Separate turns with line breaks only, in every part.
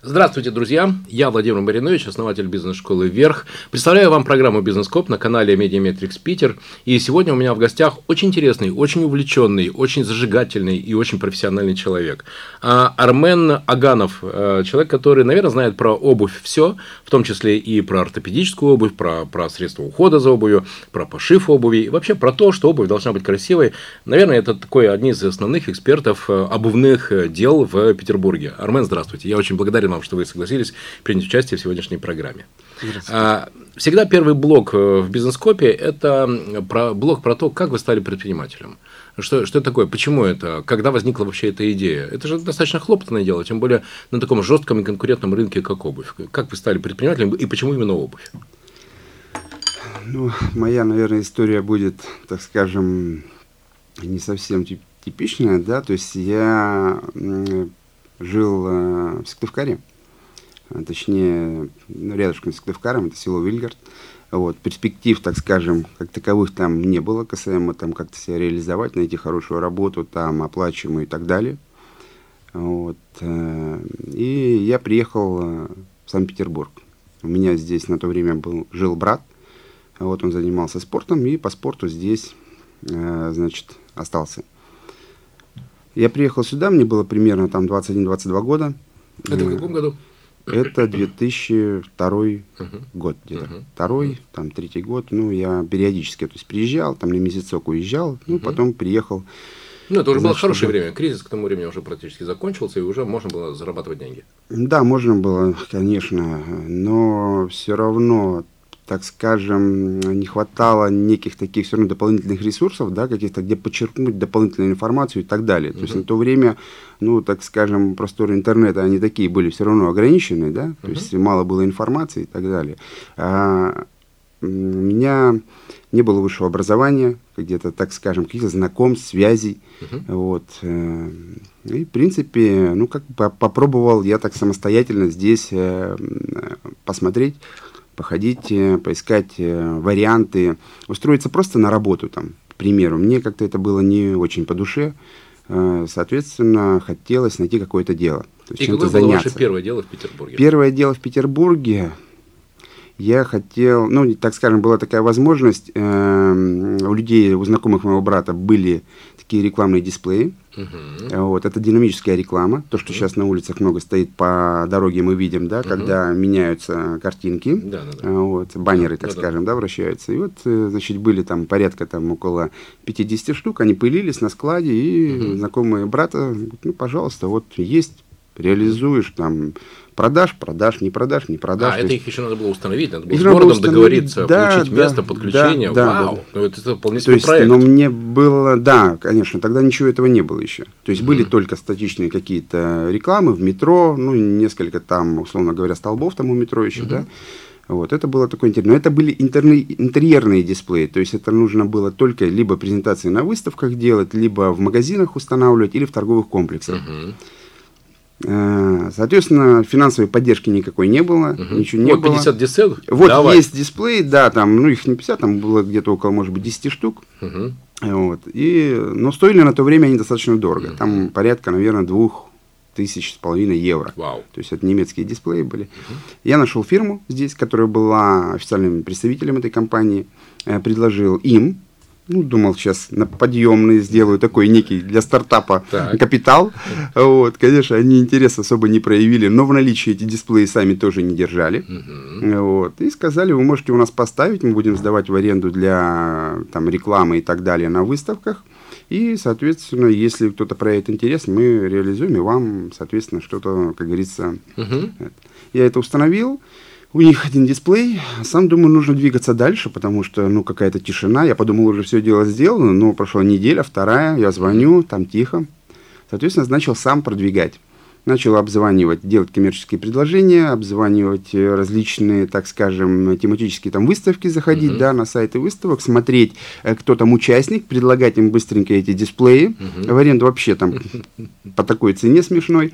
Здравствуйте, друзья! Я Владимир Маринович, основатель бизнес-школы «Вверх». Представляю вам программу «Бизнес-коп» на канале Медиаметрикс Питер. И сегодня у меня в гостях очень интересный, очень увлеченный, очень зажигательный и очень профессиональный человек. А, Армен Оганов, э, человек, который, наверное, знает про обувь все, в том числе и про ортопедическую обувь, про, про средства ухода за обувью, про пошив обуви, и вообще про то, что обувь должна быть красивой. Наверное, это такой один из основных экспертов э, обувных э, дел в Петербурге. Армен, здравствуйте. Я очень благодарен благодарен вам, что вы согласились принять участие в сегодняшней программе. А, всегда первый блок э, в бизнес-копе – это про, блок про то, как вы стали предпринимателем. Что, что это такое? Почему это? Когда возникла вообще эта идея? Это же достаточно хлопотное дело, тем более на таком жестком и конкурентном рынке, как обувь. Как вы стали предпринимателем и почему именно обувь?
Ну, моя, наверное, история будет, так скажем, не совсем типичная, да, то есть я жил э, в Сыктывкаре, а, точнее, ну, рядышком с Сыктывкаром, это село Вильгард. Вот, перспектив, так скажем, как таковых там не было, касаемо там как-то себя реализовать, найти хорошую работу, там, оплачиваемую и так далее. Вот, э, и я приехал э, в Санкт-Петербург. У меня здесь на то время был, жил брат, вот он занимался спортом, и по спорту здесь, значит, остался. Я приехал сюда, мне было примерно там 21-22 года.
Это в каком году?
Это 2002 uh-huh. год где-то. Uh-huh. Второй, там третий год. Ну, я периодически то есть, приезжал, там на месяцок уезжал, ну, uh-huh. потом приехал.
Ну, это уже было хорошее время. Кризис к тому времени уже практически закончился, и уже можно было зарабатывать деньги.
Да, можно было, конечно, но все равно так скажем, не хватало неких таких все равно дополнительных ресурсов, да, каких-то, где подчеркнуть дополнительную информацию и так далее. То есть на то время, ну, так скажем, просторы интернета, они такие были все равно ограничены, да, то есть мало было информации и так далее. А, у меня не было высшего образования, где-то, так скажем, каких-то знакомств, связей, uh-huh. вот. Э, и, в принципе, ну, как бы попробовал я так самостоятельно здесь э, посмотреть, походить, э, поискать э, варианты, устроиться просто на работу там, к примеру. Мне как-то это было не очень по душе, э, соответственно, хотелось найти какое-то дело.
То есть И какое было заняться. ваше первое дело в Петербурге?
Первое дело в Петербурге, я хотел, ну, так скажем, была такая возможность, э, у людей, у знакомых моего брата были такие рекламные дисплеи. Uh-huh. Вот, это динамическая реклама. То, что uh-huh. сейчас на улицах много стоит по дороге, мы видим, да, uh-huh. когда меняются картинки, да, да, да. Вот, баннеры, так да, скажем, да. да, вращаются. И вот, э, значит, были там порядка там около 50 штук, они пылились на складе, и uh-huh. знакомые брата, ну, пожалуйста, вот есть, реализуешь там Продаж, продаж, не продаж, не продаж.
А, это их еще надо было установить, надо было с городом установить, договориться, да, получить да, место, подключение. Да, Вау, да. ну это,
То есть, проект. Но мне было, да, конечно, тогда ничего этого не было еще. То есть, mm-hmm. были только статичные какие-то рекламы в метро, ну, несколько там, условно говоря, столбов там у метро еще, mm-hmm. да. Вот, это было такое интересно. Но это были интерны, интерьерные дисплеи, то есть это нужно было только либо презентации на выставках делать, либо в магазинах устанавливать, или в торговых комплексах. Uh-huh. Э, соответственно, финансовой поддержки никакой не было, угу. ничего не вот было.
50 дисплеев?
Вот Давай. есть дисплей, да, там, ну их не 50, там было где-то около, может быть, 10 штук. Угу. Вот. И, но стоили на то время они достаточно дорого. Угу. Там порядка, наверное, двух тысяч с половиной евро.
Вау.
То есть это немецкие дисплеи были. Угу. Я нашел фирму здесь, которая была официальным представителем этой компании, э, предложил им ну, думал, сейчас на подъемный сделаю такой некий для стартапа так. капитал. Вот, конечно, они интерес особо не проявили, но в наличии эти дисплеи сами тоже не держали. Угу. Вот, и сказали, вы можете у нас поставить, мы будем сдавать в аренду для там, рекламы и так далее на выставках. И, соответственно, если кто-то проявит интерес, мы реализуем, и вам, соответственно, что-то, как говорится. Угу. Я это установил. У них один дисплей. Сам думаю, нужно двигаться дальше, потому что, ну, какая-то тишина. Я подумал, уже все дело сделано, но прошла неделя, вторая, я звоню, там тихо. Соответственно, начал сам продвигать начал обзванивать, делать коммерческие предложения, обзванивать э, различные, так скажем, тематические там выставки, заходить, uh-huh. да, на сайты выставок, смотреть, э, кто там участник, предлагать им быстренько эти дисплеи, uh-huh. в аренду вообще там по такой цене смешной.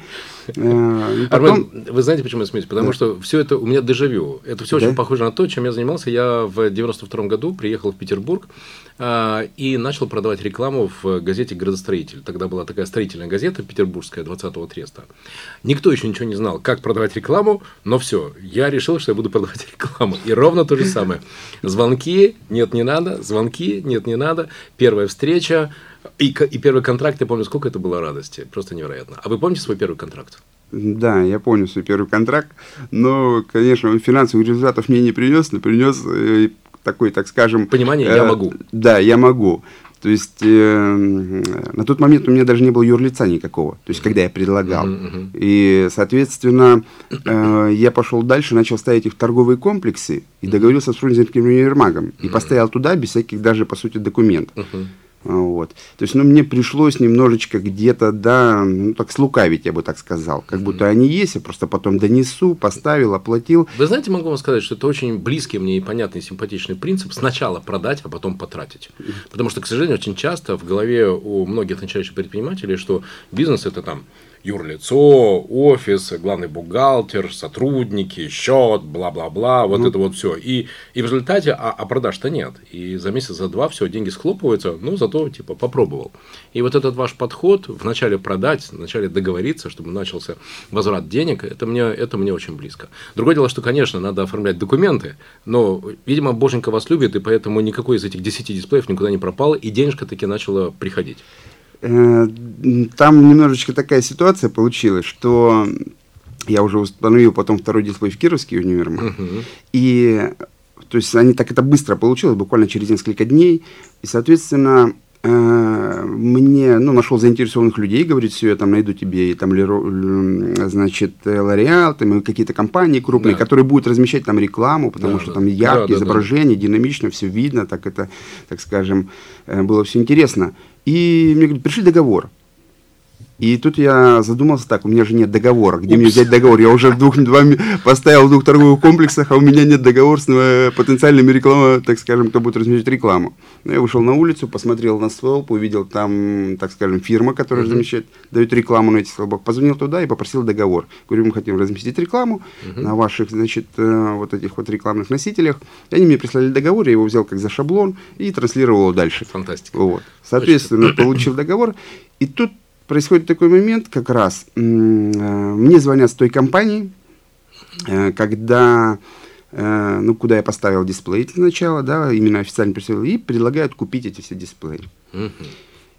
Э, потом... Армен, вы знаете, почему я смеюсь? Потому да. что все это у меня дежавю. Это все да? очень похоже на то, чем я занимался. Я в 92 году приехал в Петербург а, и начал продавать рекламу в газете «Градостроитель». Тогда была такая строительная газета петербургская 20-го треста. Никто еще ничего не знал, как продавать рекламу, но все, я решил, что я буду продавать рекламу. И ровно то же самое. Звонки, нет, не надо, звонки, нет, не надо, первая встреча, и, и первый контракт, я помню, сколько это было радости, просто невероятно. А вы помните свой первый контракт?
Да, я помню свой первый контракт, но, конечно, он финансовых результатов мне не принес, но принес э, такой, так скажем...
Понимание, э, я могу.
Да, я могу. То есть э, на тот момент у меня даже не было юрлица никакого, то есть когда я предлагал. Uh-huh, uh-huh. И, соответственно, э, я пошел дальше, начал ставить их в торговые комплексы и договорился с Фрунзенским универмагом. Uh-huh. И поставил туда без всяких даже, по сути, документов. Uh-huh. Вот. То есть, ну, мне пришлось немножечко где-то, да, ну, так слукавить, я бы так сказал. Как будто они есть, я просто потом донесу, поставил, оплатил.
Вы знаете, могу вам сказать, что это очень близкий мне и понятный, симпатичный принцип. Сначала продать, а потом потратить. Потому что, к сожалению, очень часто в голове у многих начинающих предпринимателей, что бизнес – это там юрлицо, офис, главный бухгалтер, сотрудники, счет, бла-бла-бла, вот ну, это вот все. И, и в результате, а, а продаж-то нет. И за месяц, за два все, деньги схлопываются, ну, зато, типа, попробовал. И вот этот ваш подход, вначале продать, вначале договориться, чтобы начался возврат денег, это мне, это мне очень близко. Другое дело, что, конечно, надо оформлять документы, но, видимо, Боженька вас любит, и поэтому никакой из этих 10 дисплеев никуда не пропало, и денежка таки начала приходить.
Э, там немножечко такая ситуация получилась, что я уже установил потом второй дисплей в Кировский универмаг. Uh-huh. И то есть они так это быстро получилось, буквально через несколько дней. И, соответственно, э, мне, ну, нашел заинтересованных людей, говорит, все, я там найду тебе, и там, значит, L'Oreal, там, какие-то компании крупные, да. которые будут размещать там рекламу, потому да, что да. там яркие да, изображения, да. динамично, все видно, так это, так скажем, э, было все интересно. И мне говорят, пришли договор. И тут я задумался так, у меня же нет договора. Где Упс. мне взять договор? Я уже в двух, два, поставил в двух торговых комплексах, а у меня нет договора с э, потенциальными рекламой, так скажем, кто будет размещать рекламу. Ну, я вышел на улицу, посмотрел на столб, увидел там, так скажем, фирма, которая uh-huh. размещает, дает рекламу на этих столбах. Позвонил туда и попросил договор. Говорю, мы хотим разместить рекламу uh-huh. на ваших, значит, э, вот этих вот рекламных носителях. И они мне прислали договор, я его взял как за шаблон и транслировал дальше.
Фантастика.
Вот. Соответственно, получил договор. И тут происходит такой момент как раз. Э, мне звонят с той компании, э, когда, э, ну, куда я поставил дисплей для начала, да, именно официально представил, и предлагают купить эти все дисплеи. Угу.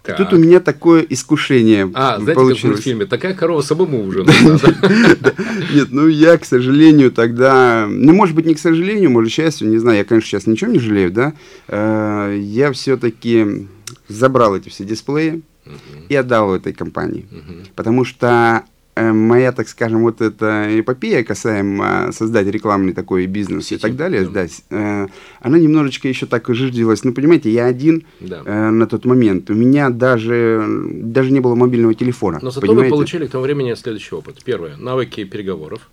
И тут у меня такое искушение
А, знаете, получилось. как в мультфильме, такая корова самому уже
Нет, ну я, к сожалению, тогда, ну, может быть, не к сожалению, может, к счастью, не знаю, я, конечно, сейчас ничего не жалею, да, я все-таки забрал эти все дисплеи, и отдал этой компании. Потому что э, моя, так скажем, вот эта эпопея касаемо создать рекламный такой бизнес Сети, и так далее, да. э, она немножечко еще так жиждилась. Ну, понимаете, я один да. э, на тот момент. У меня даже, даже не было мобильного телефона.
Но зато понимаете? вы получили к тому времени следующий опыт. Первое, навыки переговоров,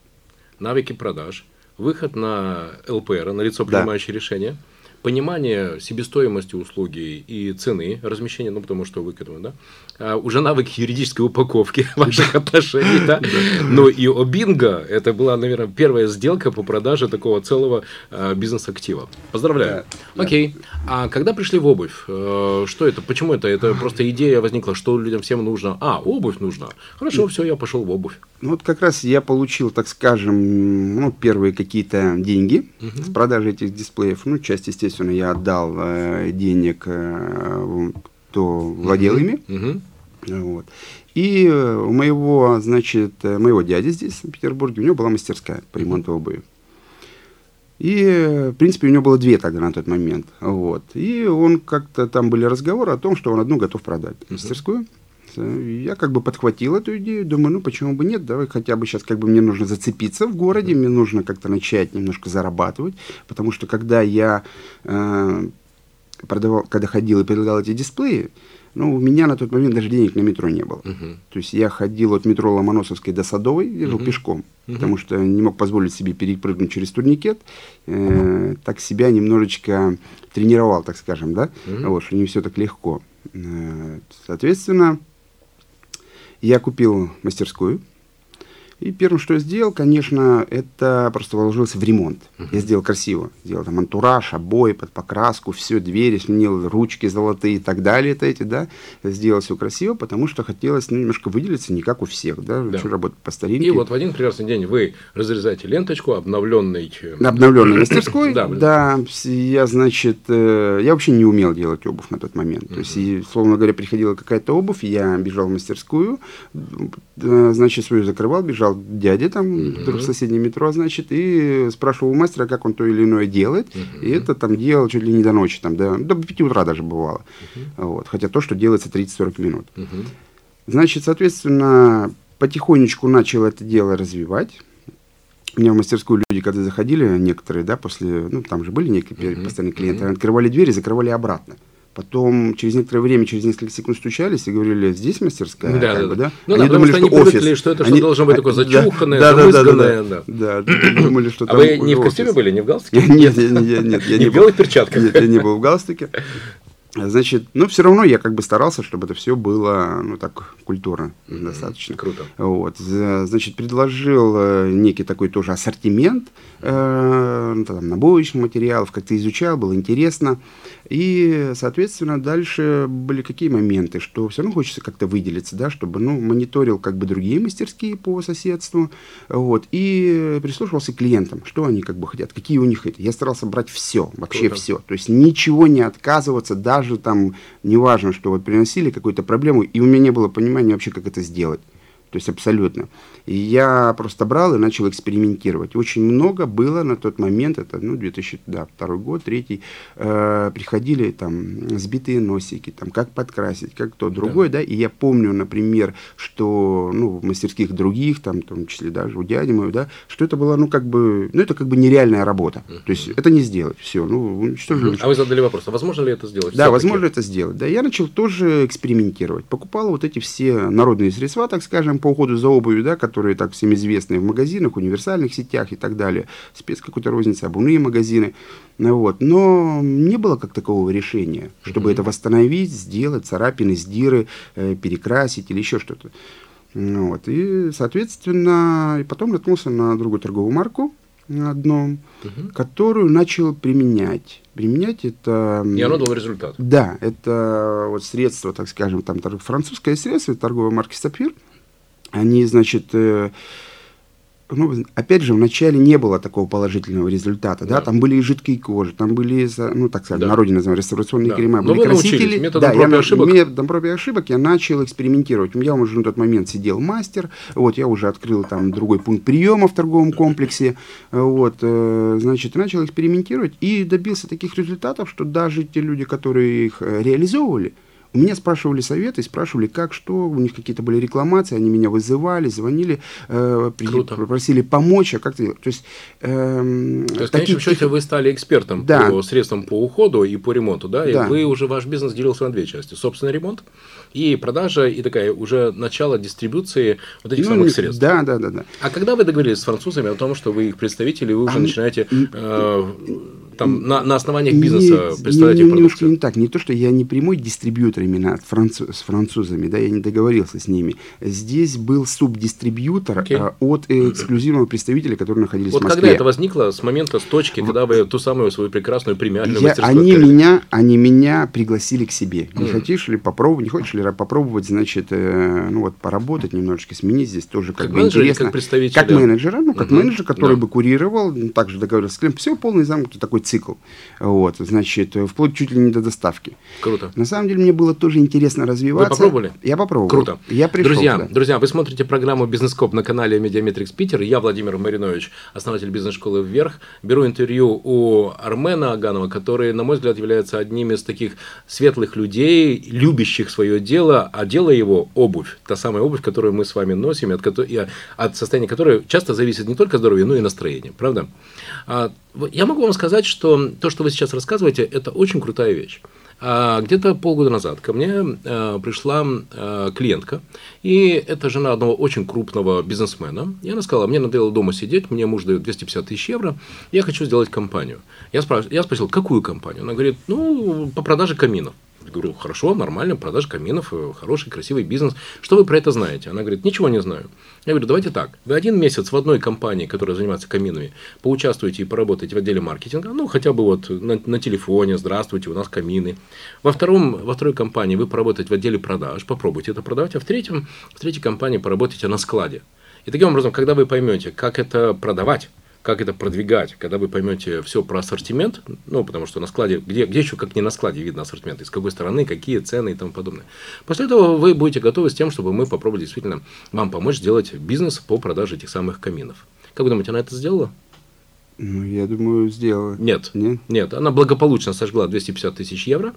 навыки продаж, выход на ЛПР, на лицо принимающее да. решение – понимание себестоимости услуги и цены размещения, ну, потому что вы к этому, да, а уже навыки юридической упаковки ваших отношений, да, но и о бинго, это была, наверное, первая сделка по продаже такого целого а, бизнес-актива. Поздравляю. Окей. А когда пришли в обувь, э, что это, почему это? Это просто идея возникла, что людям всем нужно? А, обувь нужна. Хорошо, все, я пошел в обувь.
Ну, вот как раз я получил, так скажем, ну, первые какие-то деньги с продажи этих дисплеев. Ну, часть, естественно, естественно, я отдал э, денег, э, кто владел ими. Вот. И э, у моего, значит, э, моего дяди здесь, в Петербурге, у него была мастерская по ремонту обуви. И, в принципе, у него было две тогда на тот момент. Вот. И он как-то, там были разговоры о том, что он одну готов продать, мастерскую. Я как бы подхватил эту идею, думаю, ну почему бы нет, давай хотя бы сейчас как бы мне нужно зацепиться в городе, мне нужно как-то начать немножко зарабатывать, потому что когда я э, продавал, когда ходил и предлагал эти дисплеи, ну, у меня на тот момент даже денег на метро не было. Uh-huh. То есть я ходил от метро Ломоносовской до Садовой, ехал uh-huh. пешком, uh-huh. потому что не мог позволить себе перепрыгнуть через турникет. Э, так себя немножечко тренировал, так скажем, да, uh-huh. вот, что не все так легко. Э, соответственно, я купил мастерскую И первым, что я сделал, конечно, это просто вложился в ремонт. Uh-huh. Я сделал красиво. Сделал там антураж, обои под покраску, все, двери сменил, ручки золотые и так далее. Это эти, да. Сделал все красиво, потому что хотелось ну, немножко выделиться, не как у всех, да. да. Хочу работать по старинке.
И вот в один прекрасный день вы разрезаете ленточку обновленной...
Э, обновленной мастерской. Да, да. Я, значит, э, я вообще не умел делать обувь на тот момент. То есть, словно говоря, приходила какая-то обувь, я бежал в мастерскую, э, значит, свою закрывал, бежал дядя там uh-huh. в соседнем метро, значит, и спрашивал у мастера, как он то или иное делает. Uh-huh. И это там делал чуть ли не до ночи, там, до, до 5 утра даже бывало. Uh-huh. Вот. Хотя то, что делается 30-40 минут. Uh-huh. Значит, соответственно, потихонечку начал это дело развивать. У меня в мастерскую люди, когда заходили, некоторые, да, после, ну, там же были некие uh-huh. постоянные клиенты, uh-huh. открывали двери, закрывали обратно. Потом через некоторое время, через несколько секунд стучались и говорили, здесь мастерская,
да,
как
да,
бы, да?
Ну, они да, думали, что, они офис. Привыкли, что это они, что должно быть такое зачуханное,
да, да, да,
да,
да, да, да, думали, что
А вы не в костюме были, не в галстуке?
Нет, нет, нет, я
не в белых перчатках?
Нет, я не был в галстуке. Значит, ну, все равно я как бы старался, чтобы это все было, ну, так, культурно mm-hmm. достаточно.
Круто.
Вот, значит, предложил э, некий такой тоже ассортимент, э, ну, там, набоечных материалов, как-то изучал, было интересно. И, соответственно, дальше были какие моменты, что все равно хочется как-то выделиться, да, чтобы, ну, мониторил как бы другие мастерские по соседству, вот, и прислушивался к клиентам, что они как бы хотят, какие у них это. Я старался брать все, вообще Круто. все, то есть ничего не отказываться, даже даже там, неважно, что вот приносили какую-то проблему, и у меня не было понимания вообще, как это сделать. То есть абсолютно. И я просто брал и начал экспериментировать. Очень много было на тот момент, это ну, 2002 год, третий, э, приходили там сбитые носики, там, как подкрасить, как то, другое, да. да, и я помню, например, что, ну, в мастерских других, там, в том числе даже у дяди моего, да, что это было, ну, как бы, ну, это как бы нереальная работа. То есть это не сделать, все, ну, что же.
А вы задали вопрос, а возможно ли это сделать?
Да, возможно это сделать, да. Я начал тоже экспериментировать. Покупал вот эти все народные средства, так скажем, по уходу за обувью, да, которые так всем известны в магазинах, универсальных сетях и так далее, спец какой-то розницы, обувные магазины. Ну, вот. Но не было как такового решения, чтобы mm-hmm. это восстановить, сделать, царапины, сдиры, э, перекрасить или еще что-то. Ну, вот. И, соответственно, и потом наткнулся на другую торговую марку, одну, угу. которую начал применять. Применять это...
И оно дало результат.
Да, это вот средство, так скажем, там французское средство, торговой марки Сапфир они, значит, э, ну, опять же, вначале не было такого положительного результата, да, да? там были и жидкие кожи, там были, ну, так сказать, да. народе называем, реставрационные да. крема,
были красители. Методом да,
проб
и ошибок.
Методом проб и ошибок я начал экспериментировать. У меня уже на тот момент сидел мастер, вот, я уже открыл там другой пункт приема в торговом комплексе, вот, э, значит, начал экспериментировать и добился таких результатов, что даже те люди, которые их э, реализовывали, у меня спрашивали советы, спрашивали, как, что, у них какие-то были рекламации, они меня вызывали, звонили, э,
Круто.
просили помочь, а как то То есть,
э, То есть в конечном счете вы стали экспертом да. по средствам по уходу и по ремонту, да? И да. вы уже, ваш бизнес делился на две части. Собственный ремонт и продажа, и такая уже начало дистрибуции вот этих ну, самых средств.
Да, да, да, да.
А когда вы договорились с французами о том, что вы их представители, вы уже а, начинаете э, там, на, на основаниях бизнеса
нет, представлять не, не, немножко не так. Не то, что я не прямой дистрибьютор именно француз, с французами, да, я не договорился с ними. Здесь был субдистрибьютор okay. а, от э, эксклюзивного представителя, который находились
вот
в Москве.
когда это возникло с момента, с точки, вот. когда вы ту самую свою прекрасную премиальную
я, Они меня, они меня пригласили к себе. Не мм. хотишь ли попробовать, не хочешь ли попробовать, значит, э, ну вот поработать немножечко, сменить здесь тоже как, как бы интересно.
Как представителя?
Как менеджера, ну как э менеджер, который да. бы курировал, также договорился с клиентом. Все полный замкнутый такой цикл. Вот, значит, вплоть чуть ли не до доставки.
Круто.
На самом деле мне было тоже интересно развиваться.
Вы попробовали?
Я попробовал.
Круто.
Я пришел
друзья,
туда.
друзья, вы смотрите программу «Бизнес-коп» на канале Медиаметрикс Питер. Я Владимир Маринович, основатель бизнес-школы «Вверх». Беру интервью у Армена Оганова, который, на мой взгляд, является одним из таких светлых людей, любящих свое дело, а дело его – обувь. Та самая обувь, которую мы с вами носим, от, от состояния которой часто зависит не только здоровье, но и настроение. Правда? Я могу вам сказать, что то, что вы сейчас рассказываете, это очень крутая вещь. А, где-то полгода назад ко мне а, пришла а, клиентка, и это жена одного очень крупного бизнесмена. И она сказала, мне надоело дома сидеть, мне муж дает 250 тысяч евро, я хочу сделать компанию. Я, спраш... я спросил, какую компанию? Она говорит, ну, по продаже каминов. Говорю, хорошо, нормально, продажа каминов, э, хороший, красивый бизнес. Что вы про это знаете? Она говорит, ничего не знаю. Я говорю, давайте так. Вы один месяц в одной компании, которая занимается каминами, поучаствуйте и поработаете в отделе маркетинга, ну, хотя бы вот на, на телефоне, здравствуйте, у нас камины. Во, втором, во второй компании вы поработаете в отделе продаж, попробуйте это продавать, а в, третьем, в третьей компании поработайте на складе. И таким образом, когда вы поймете, как это продавать, как это продвигать, когда вы поймете все про ассортимент, ну, потому что на складе, где, где еще, как не на складе, видно ассортимент, из какой стороны, какие цены и тому подобное. После этого вы будете готовы с тем, чтобы мы попробовали действительно вам помочь сделать бизнес по продаже этих самых каминов. Как вы думаете, она это сделала?
Ну, я думаю, сделала.
Нет, нет, нет. Она благополучно сожгла 250 тысяч евро.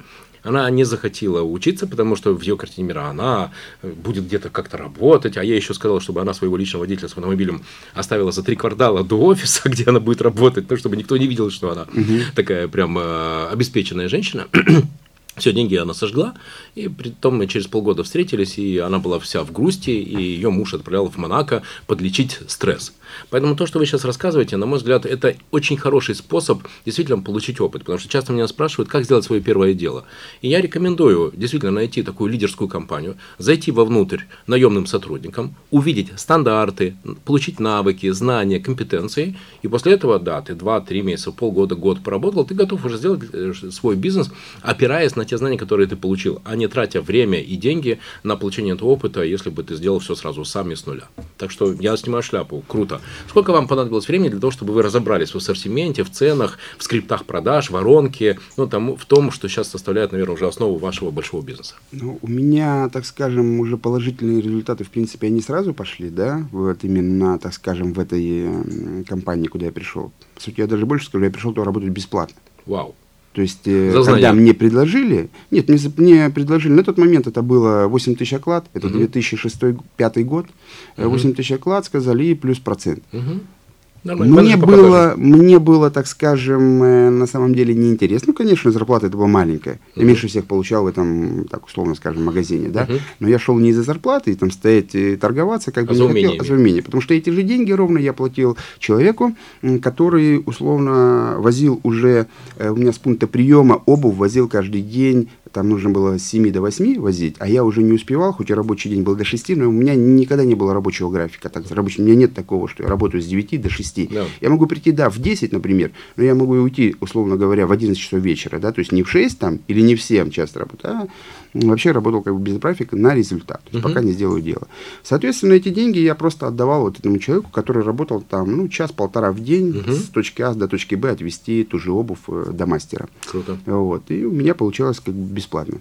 Она не захотела учиться, потому что в ее картине мира она э, будет где-то как-то работать. А я еще сказал, чтобы она своего личного водителя с автомобилем оставила за три квартала до офиса, где она будет работать, ну, чтобы никто не видел, что она угу. такая прям э, обеспеченная женщина. Все деньги она сожгла, и при том мы через полгода встретились, и она была вся в грусти, и ее муж отправлял в Монако подлечить стресс. Поэтому то, что вы сейчас рассказываете, на мой взгляд, это очень хороший способ действительно получить опыт. Потому что часто меня спрашивают, как сделать свое первое дело. И я рекомендую действительно найти такую лидерскую компанию, зайти вовнутрь наемным сотрудникам, увидеть стандарты, получить навыки, знания, компетенции. И после этого, да, ты 2-3 месяца, полгода, год поработал, ты готов уже сделать э, свой бизнес, опираясь на те знания, которые ты получил, а не тратя время и деньги на получение этого опыта, если бы ты сделал все сразу сам и с нуля. Так что я снимаю шляпу. Круто. Сколько вам понадобилось времени для того, чтобы вы разобрались в ассортименте, в ценах, в скриптах продаж, воронке, ну, тому, в том, что сейчас составляет, наверное, уже основу вашего большого бизнеса?
Ну, у меня, так скажем, уже положительные результаты, в принципе, они сразу пошли, да, вот именно, так скажем, в этой компании, куда я пришел. По сути, я даже больше скажу, я пришел туда работать бесплатно.
Вау.
То есть, э, За когда мне предложили, нет, мне, мне предложили, на тот момент это было 8 тысяч оклад, это угу. 2006-2005 год, угу. 8 тысяч оклад сказали и плюс процент. Угу. Нормально. Мне было, мне было, так скажем, э, на самом деле неинтересно. Ну, конечно, зарплата это была маленькая. Я uh-huh. меньше всех получал в этом, так условно скажем, магазине, да. Uh-huh. Но я шел не из-за зарплаты, и там стоять и торговаться, как бы а не хотел, а за умение. Потому что эти же деньги ровно я платил человеку, который условно возил уже, э, у меня с пункта приема обувь возил каждый день там нужно было с 7 до 8 возить, а я уже не успевал, хоть и рабочий день был до 6, но у меня никогда не было рабочего графика. Так, рабочий, у меня нет такого, что я работаю с 9 до 6. Да. Я могу прийти, да, в 10, например, но я могу уйти, условно говоря, в 11 часов вечера, да, то есть не в 6 там, или не в 7 часто работаю, а вообще работал как бы без графика на результат, то есть угу. пока не сделаю дело. Соответственно, эти деньги я просто отдавал вот этому человеку, который работал там, ну, час-полтора в день угу. с точки А до точки Б отвезти ту же обувь э, до мастера.
Круто.
Вот, и у меня получалось как бы бесплатно.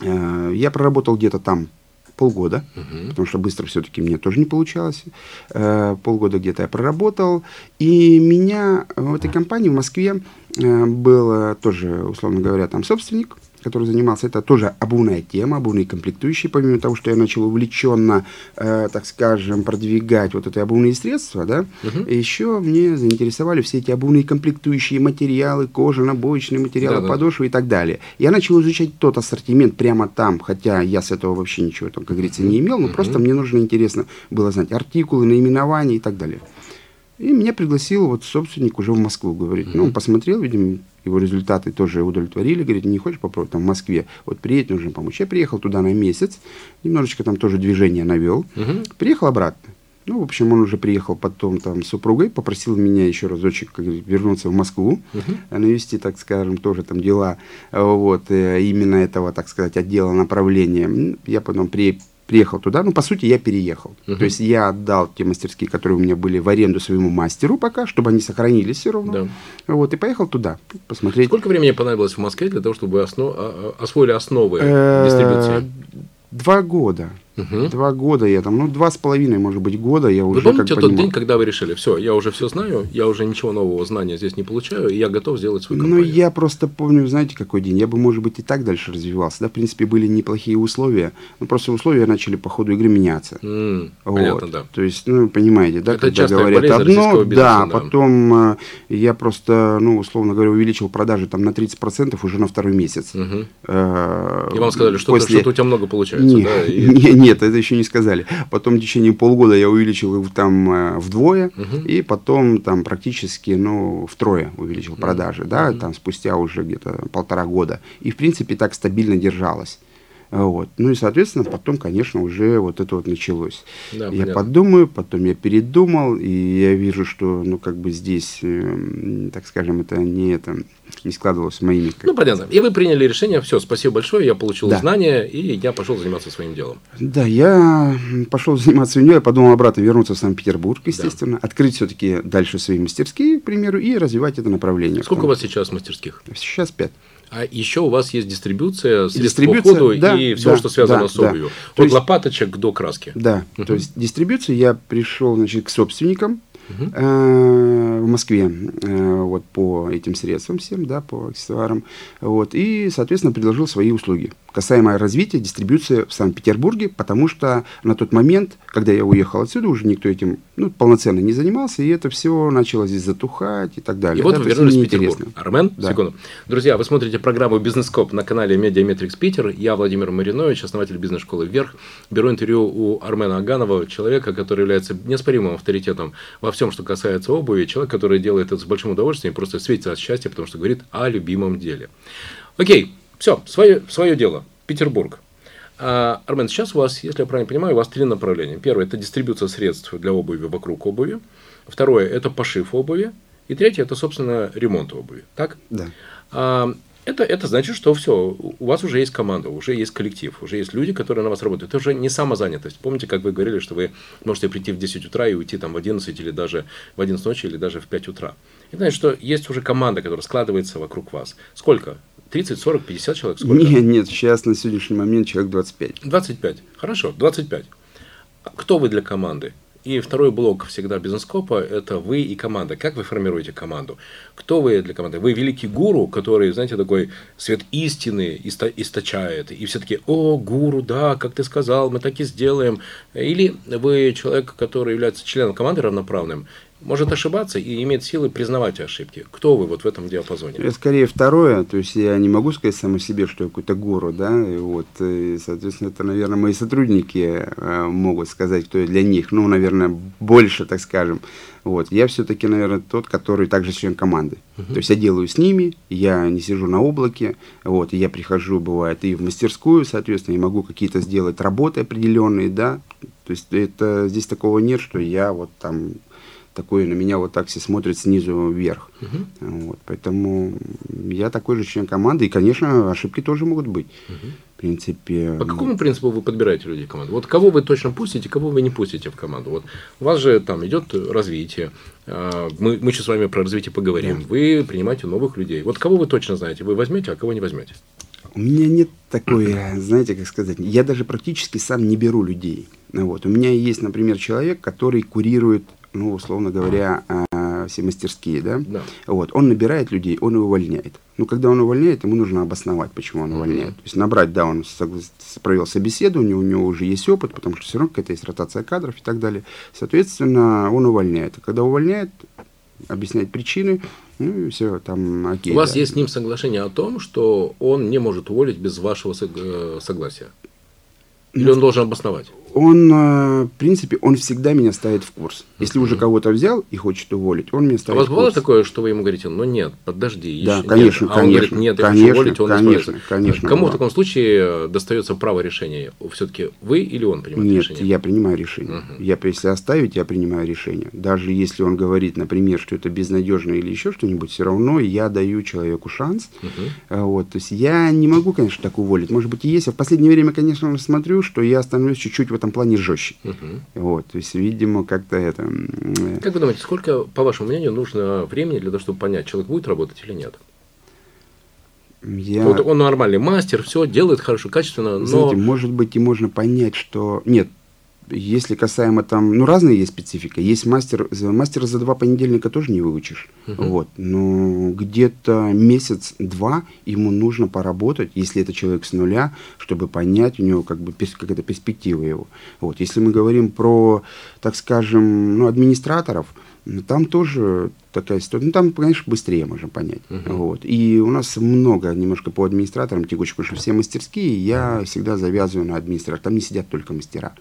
Э, я проработал где-то там полгода, угу. потому что быстро все-таки мне тоже не получалось. Э, полгода где-то я проработал. И меня в этой компании в Москве э, был тоже, условно говоря, там собственник который занимался, это тоже обувная тема, обувные комплектующие, помимо того, что я начал увлеченно, э, так скажем, продвигать вот эти обувные средства, да, угу. еще мне заинтересовали все эти обувные комплектующие материалы, кожа, набоечные материалы, да, подошвы и так далее. Я начал изучать тот ассортимент прямо там, хотя я с этого вообще ничего, там, как говорится, не имел, но угу. просто мне нужно интересно было знать артикулы, наименования и так далее. И меня пригласил вот собственник уже в Москву, говорит. Mm-hmm. Ну, он посмотрел, видимо, его результаты тоже удовлетворили. Говорит, не хочешь попробовать там в Москве? Вот приедь, нужно помочь. Я приехал туда на месяц, немножечко там тоже движение навел. Mm-hmm. Приехал обратно. Ну, в общем, он уже приехал потом там с супругой, попросил меня еще разочек как, вернуться в Москву, uh-huh. навести, так скажем, тоже там дела вот, э, именно этого, так сказать, отдела направления. Я потом при, приехал туда, ну, по сути, я переехал. Uh-huh. То есть я отдал те мастерские, которые у меня были в аренду своему мастеру пока, чтобы они сохранились все равно. Да. Вот, и поехал туда посмотреть.
Сколько времени понадобилось в Москве для того, чтобы основ... А, а, освоили основы э, дистрибуции?
Два года. Угу. Два года я там, ну, два с половиной, может быть, года я
вы
уже
помните как тот понимал. день, когда вы решили, все, я уже все знаю, я уже ничего нового знания здесь не получаю, и я готов сделать свою ну, компанию?
Ну, я просто помню, знаете, какой день. Я бы, может быть, и так дальше развивался. Да, в принципе, были неплохие условия, но просто условия начали по ходу игры меняться.
Mm, вот. Понятно, да.
То есть, ну, понимаете, да, Это когда говорят одно, бизнеса, да, да, потом э, я просто, ну, условно говоря, увеличил продажи там на 30% уже на второй месяц. Угу.
Э, и вам сказали, что, после... что у тебя много получается,
нет,
да? И...
Нет, Нет, это еще не сказали. Потом в течение полгода я увеличил их там э, вдвое, угу. и потом там практически, ну, втрое увеличил продажи, угу. да, там спустя уже где-то полтора года. И, в принципе, так стабильно держалось. Вот. Ну и, соответственно, потом, конечно, уже вот это вот началось. Да, я понятно. подумаю, потом я передумал, и я вижу, что, ну, как бы здесь, э, так скажем, это не это не складывалось с моими.
Ну, понятно. И вы приняли решение, все, спасибо большое, я получил да. знания, и я пошел заниматься своим делом.
Да, я пошел заниматься своим делом, я подумал обратно вернуться в Санкт-Петербург, естественно, да. открыть все-таки дальше свои мастерские, к примеру, и развивать это направление.
Сколько у вас сейчас мастерских?
Сейчас пять.
А еще у вас есть дистрибуция, средств по уходу да, и все, да, что связано да, с обувью. Да. От есть, лопаточек до краски.
Да, угу. то есть дистрибуцию я пришел значит, к собственникам, Э, в Москве э, вот по этим средствам всем, да, по аксессуарам, вот, и, соответственно, предложил свои услуги касаемо развития дистрибуции в Санкт-Петербурге, потому что на тот момент, когда я уехал отсюда, уже никто этим ну, полноценно не занимался, и это все начало здесь затухать и так далее.
И вот вы вернулись в Петербург. Армен, да. секунду. Друзья, вы смотрите программу «Бизнес-коп» на канале Медиаметрикс Питер. Я Владимир Маринович, основатель бизнес-школы «Вверх». Беру интервью у Армена Оганова, человека, который является неоспоримым авторитетом во всем что касается обуви, человек, который делает это с большим удовольствием, просто светится от счастья, потому что говорит о любимом деле. Окей, все, свое, свое дело. Петербург. А, Армен, сейчас у вас, если я правильно понимаю, у вас три направления. Первое – это дистрибуция средств для обуви вокруг обуви. Второе – это пошив обуви. И третье – это, собственно, ремонт обуви. Так?
Да.
А, это, это значит, что все, у вас уже есть команда, уже есть коллектив, уже есть люди, которые на вас работают. Это уже не самозанятость. Помните, как вы говорили, что вы можете прийти в 10 утра и уйти там в 11 или даже в 11 ночи или даже в 5 утра. Это значит, что есть уже команда, которая складывается вокруг вас. Сколько? 30, 40, 50 человек? Сколько?
Нет, нет, сейчас на сегодняшний момент человек 25.
25. Хорошо, 25. Кто вы для команды? И второй блок всегда бизнес-копа – это вы и команда. Как вы формируете команду? Кто вы для команды? Вы великий гуру, который, знаете, такой свет истины источает. И все таки о, гуру, да, как ты сказал, мы так и сделаем. Или вы человек, который является членом команды равноправным, может ошибаться и имеет силы признавать ошибки. Кто вы вот в этом диапазоне?
Я скорее второе, то есть я не могу сказать сам о себе, что я какой-то гуру, да, и вот, и, соответственно, это, наверное, мои сотрудники э, могут сказать, кто я для них, ну, наверное, больше, так скажем. Вот, я все-таки, наверное, тот, который также член команды. Uh-huh. То есть я делаю с ними, я не сижу на облаке, вот, и я прихожу, бывает, и в мастерскую, соответственно, и могу какие-то сделать работы определенные, да, то есть это здесь такого нет, что я вот там такой на меня вот так все смотрят снизу вверх. Угу. Вот, поэтому я такой же член команды, и, конечно, ошибки тоже могут быть. Угу. В принципе.
По какому принципу вы подбираете людей в команду? Вот кого вы точно пустите, кого вы не пустите в команду? Вот у вас же там идет развитие. А, мы, мы сейчас с вами про развитие поговорим. Да. Вы принимаете новых людей. Вот кого вы точно знаете, вы возьмете, а кого не возьмете?
У меня нет такой, знаете, как сказать, я даже практически сам не беру людей. Вот. У меня есть, например, человек, который курирует ну, условно говоря, э, все мастерские, да? да. Вот, он набирает людей, он и увольняет. Ну, когда он увольняет, ему нужно обосновать, почему он увольняет. То есть набрать, да, он провел собеседование, у него уже есть опыт, потому что все равно какая-то есть ротация кадров и так далее. Соответственно, он увольняет. А когда увольняет, объяснять причины, ну и все, там окей.
У вас да. есть с ним соглашение о том, что он не может уволить без вашего э, согласия? Или ну, он должен обосновать?
Он, э, в принципе, он всегда меня ставит в курс. Если уже кого-то взял и хочет уволить, он меня ставит
в курс.
А
у вас бывало такое, что вы ему говорите, ну нет, подожди,
да, конечно,
нет.
А он говорит,
нет,
я конечно, хочу
уволить, он
конечно, не конечно.
Кому бывало. в таком случае достается право решения? Все-таки вы или он принимает
нет,
решение?
Нет, я принимаю решение. Угу. Я, если оставить, я принимаю решение. Даже если он говорит, например, что это безнадежно или еще что-нибудь, все равно я даю человеку шанс. Угу. Вот, то есть я не могу, конечно, так уволить. Может быть, и есть. А в последнее время, конечно, смотрю, что я становлюсь чуть-чуть в этом плане жестче. Угу. Вот, то есть, видимо, как-то это...
Как вы думаете, сколько, по вашему мнению, нужно времени для того, чтобы понять, человек будет работать или нет? Я... Вот он нормальный мастер, все делает хорошо, качественно, но...
Знаете, может быть, и можно понять, что... Нет, если касаемо там, ну, разные есть специфика. Есть мастер, мастера за два понедельника тоже не выучишь. Uh-huh. Вот. Но где-то месяц-два ему нужно поработать, если это человек с нуля, чтобы понять у него как бы какая-то перспектива его. Вот. Если мы говорим про, так скажем, ну, администраторов, Ну, там тоже такая ситуация. Ну, там, конечно, быстрее можно понять. Uh-huh. Вот. И у нас много немножко по администраторам текучих, потому что все мастерские я всегда завязываю на администратор. Там не сидят только мастера.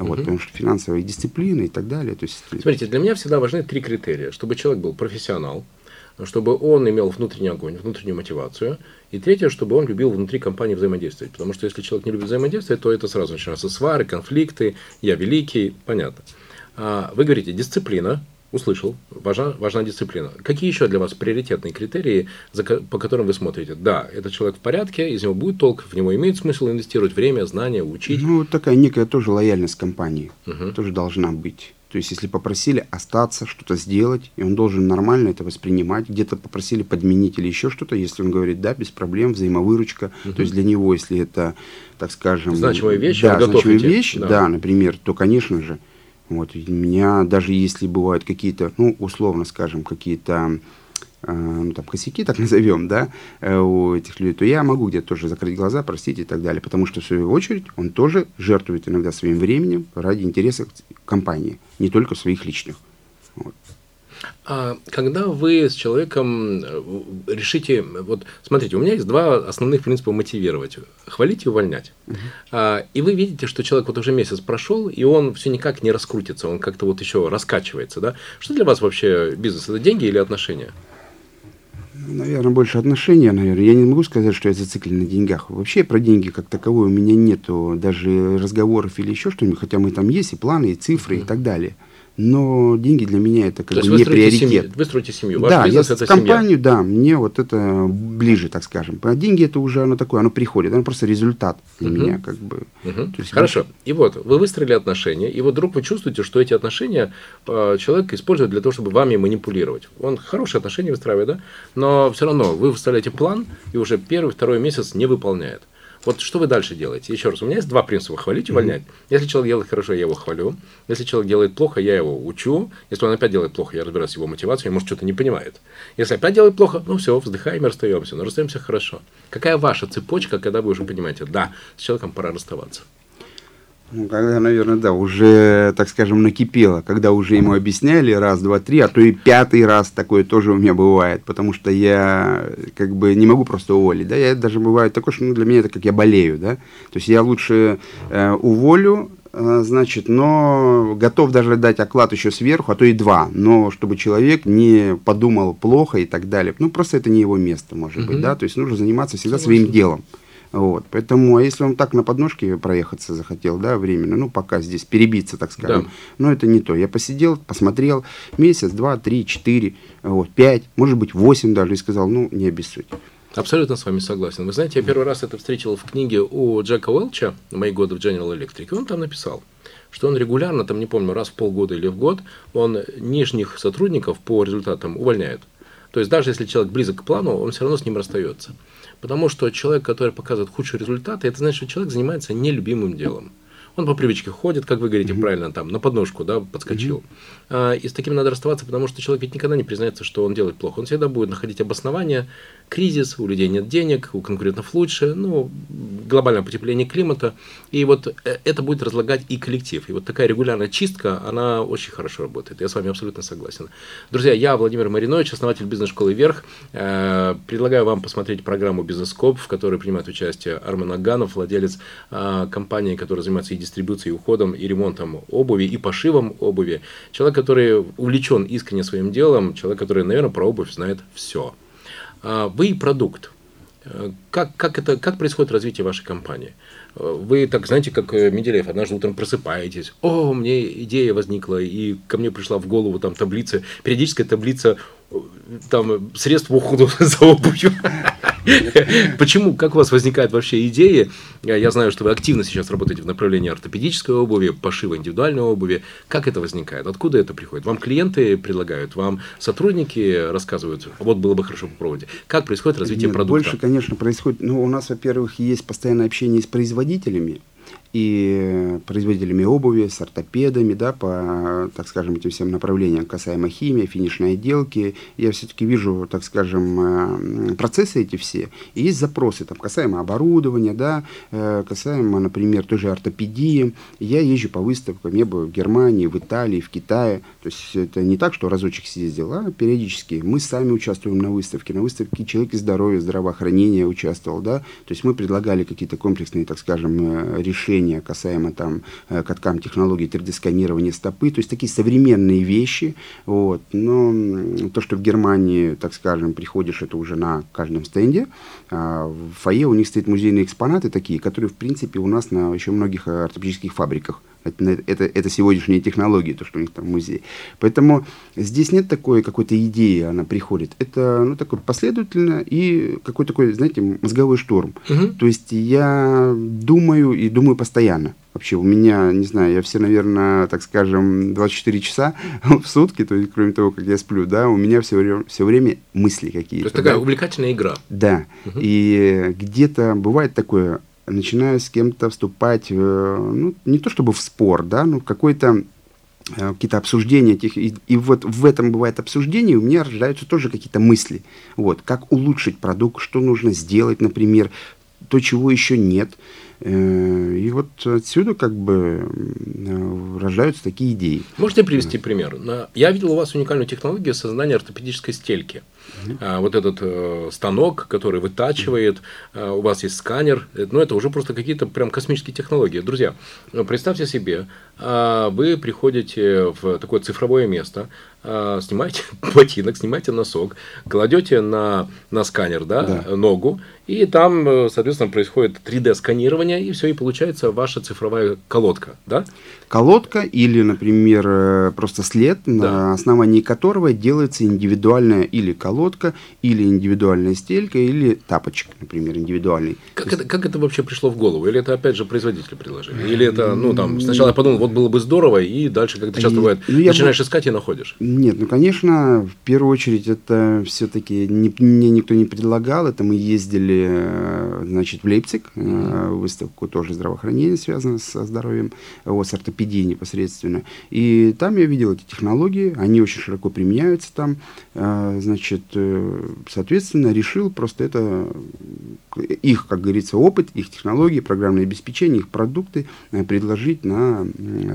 Uh-huh. Вот, потому что финансовая дисциплина и так далее. То есть...
Смотрите, для меня всегда важны три критерия. Чтобы человек был профессионал, чтобы он имел внутренний огонь, внутреннюю мотивацию. И третье, чтобы он любил внутри компании взаимодействовать. Потому что если человек не любит взаимодействовать, то это сразу начинаются свары, конфликты, я великий, понятно. А, вы говорите, дисциплина, услышал, важна, важна дисциплина. Какие еще для вас приоритетные критерии, за, по которым вы смотрите? Да, этот человек в порядке, из него будет толк, в него имеет смысл инвестировать время, знания, учить.
Ну, такая некая тоже лояльность компании угу. тоже должна быть. То есть, если попросили остаться, что-то сделать, и он должен нормально это воспринимать, где-то попросили подменить или еще что-то, если он говорит, да, без проблем, взаимовыручка, угу. то есть для него, если это, так скажем...
Значимая вещь,
да, значимая вещь, да. да, например, то, конечно же, вот, у меня даже если бывают какие-то, ну, условно скажем, какие-то э, ну, там, косяки, так назовем, да, э, у этих людей, то я могу где-то тоже закрыть глаза, простить и так далее. Потому что, в свою очередь, он тоже жертвует иногда своим временем ради интересов компании, не только своих личных.
А когда вы с человеком э, решите, вот смотрите, у меня есть два основных принципа мотивировать: хвалить и увольнять. Uh-huh. А, и вы видите, что человек вот уже месяц прошел, и он все никак не раскрутится, он как-то вот еще раскачивается, да? Что для вас вообще бизнес? Это деньги или отношения?
Наверное, больше отношения, наверное. Я не могу сказать, что я зациклен на деньгах. Вообще про деньги как таковой у меня нету даже разговоров или еще что-нибудь, хотя мы там есть и планы, и цифры, mm-hmm. и так далее но деньги для меня это как бы не приоритет.
Семью, вы строите семью,
Ваш да, бизнес я это компанию, семья. да, мне вот это ближе, так скажем. А деньги это уже оно такое, оно приходит, оно просто результат для угу. меня как бы.
Угу. есть, Хорошо. И вот вы выстроили отношения, и вот вдруг вы чувствуете, что эти отношения э, человек использует для того, чтобы вами манипулировать. Он хорошие отношения выстраивает, да, но все равно вы выставляете план и уже первый, второй месяц не выполняет. Вот что вы дальше делаете? Еще раз, у меня есть два принципа: хвалить и увольнять. Mm-hmm. Если человек делает хорошо, я его хвалю. Если человек делает плохо, я его учу. Если он опять делает плохо, я разбираюсь с его мотивацией, может, что-то не понимает. Если опять делает плохо, ну все, вздыхаем и расстаемся. Но расстаемся хорошо. Какая ваша цепочка, когда вы уже понимаете, да, с человеком пора расставаться?
Ну, когда, наверное, да, уже, так скажем, накипело, когда уже ему объясняли раз, два, три, а то и пятый раз такое тоже у меня бывает, потому что я как бы не могу просто уволить, да, я даже бывает такое, что ну, для меня это как я болею, да, то есть я лучше э, уволю, э, значит, но готов даже дать оклад еще сверху, а то и два, но чтобы человек не подумал плохо и так далее, ну просто это не его место, может быть, да, то есть нужно заниматься всегда своим делом. Вот, поэтому, а если он так на подножке проехаться захотел, да, временно, ну, пока здесь перебиться, так скажем, да. но это не то. Я посидел, посмотрел месяц, два, три, четыре, вот, пять, может быть, восемь даже, и сказал, ну, не обессудь.
Абсолютно с вами согласен. Вы знаете, я первый раз это встретил в книге у Джека Уэлча «Мои годы в General Electric», и он там написал, что он регулярно, там не помню, раз в полгода или в год, он нижних сотрудников по результатам увольняет. То есть даже если человек близок к плану, он все равно с ним расстается. Потому что человек, который показывает худшие результаты, это значит, что человек занимается нелюбимым делом. Он по привычке ходит, как вы говорите mm-hmm. правильно, там, на подножку, да, подскочил. Mm-hmm. А, и с таким надо расставаться, потому что человек ведь никогда не признается, что он делает плохо. Он всегда будет находить обоснования, кризис, у людей нет денег, у конкурентов лучше, ну, глобальное потепление климата. И вот э, это будет разлагать и коллектив. И вот такая регулярная чистка, она очень хорошо работает. Я с вами абсолютно согласен. Друзья, я Владимир Маринович, основатель бизнес-школы «Вверх». Э, предлагаю вам посмотреть программу «Бизнес-коп», в которой принимает участие Армен Аганов, владелец э, компании, которая занимается и дистрибуцией, и уходом, и ремонтом обуви, и пошивом обуви. Человек, который увлечен искренне своим делом, человек, который, наверное, про обувь знает все. А, вы продукт. Э, как, как, это, как происходит развитие вашей компании? Э, вы так знаете, как э, Менделеев, однажды утром просыпаетесь, о, мне идея возникла, и ко мне пришла в голову там таблица, периодическая таблица там средств ухода за обувью. Почему? Как у вас возникает вообще идея? Я знаю, что вы активно сейчас работаете в направлении ортопедической обуви, пошива индивидуальной обуви. Как это возникает? Откуда это приходит? Вам клиенты предлагают, вам сотрудники рассказывают, вот было бы хорошо попробовать. Как происходит развитие
Нет,
продукта?
Больше, конечно, происходит. Ну, у нас, во-первых, есть постоянное общение с производителями, и производителями обуви, с ортопедами, да, по, так скажем, этим всем направлениям, касаемо химии, финишной отделки. Я все-таки вижу, так скажем, процессы эти все. И есть запросы, там, касаемо оборудования, да, касаемо, например, той же ортопедии. Я езжу по выставкам, я был в Германии, в Италии, в Китае. То есть это не так, что разочек съездил, а периодически. Мы сами участвуем на выставке. На выставке «Человек и здоровье», здравоохранение участвовал, да. То есть мы предлагали какие-то комплексные, так скажем, э, решения касаемо там э, каткам технологий 3D-сканирования стопы. То есть такие современные вещи. Вот. Но то, что в Германии, так скажем, приходишь, это уже на каждом стенде. А в фойе у них стоят музейные экспонаты такие, которые, в принципе, у нас на еще многих ортопедических фабриках. Это, это, это сегодняшние технологии, то, что у них там в музее. Поэтому здесь нет такой какой-то идеи, она приходит. Это ну, такое последовательно и какой-то такой, знаете, мозговой штурм. Угу. То есть я думаю и думаю постоянно. Вообще у меня, не знаю, я все, наверное, так скажем, 24 часа в сутки, то есть кроме того, как я сплю, да, у меня все время, все время мысли какие-то.
То есть такая да? увлекательная игра.
Да. Угу. И где-то бывает такое, начинаю с кем-то вступать, ну, не то чтобы в спор, да, ну, какой-то э, какие-то обсуждения этих, и, и вот в этом бывает обсуждение, у меня рождаются тоже какие-то мысли, вот, как улучшить продукт, что нужно сделать, например, то, чего еще нет, и вот отсюда как бы э, рождаются такие идеи.
Можете привести пример? Я видел у вас уникальную технологию создания ортопедической стельки. А, вот этот э, станок, который вытачивает, а, у вас есть сканер, э, ну это уже просто какие-то прям космические технологии. Друзья, ну, представьте себе, а, вы приходите в такое цифровое место, а, снимаете ботинок, снимаете носок, кладете на, на сканер да, да. ногу, и там, э, соответственно, происходит 3D-сканирование, и все, и получается ваша цифровая колодка, да?
Колодка или, например, э, просто след, да. на основании которого делается индивидуальная или колодка, или индивидуальная стелька, или тапочек, например, индивидуальный.
Как, это, как это вообще пришло в голову? Или это, опять же, производители предложили? Или это, ну, там, сначала я подумал, вот было бы здорово, и дальше, как это часто бывает, ну, начинаешь бы... искать и находишь?
Нет, ну, конечно, в первую очередь это все-таки не, мне никто не предлагал, это мы ездили, э, значит, в Лейпциг, mm-hmm. выставку тоже здравоохранения связано со здоровьем, вот, с ортопедией непосредственно. И там я видел эти технологии, они очень широко применяются там, э, значит, соответственно, решил просто это, их, как говорится, опыт, их технологии, программное обеспечение, их продукты предложить на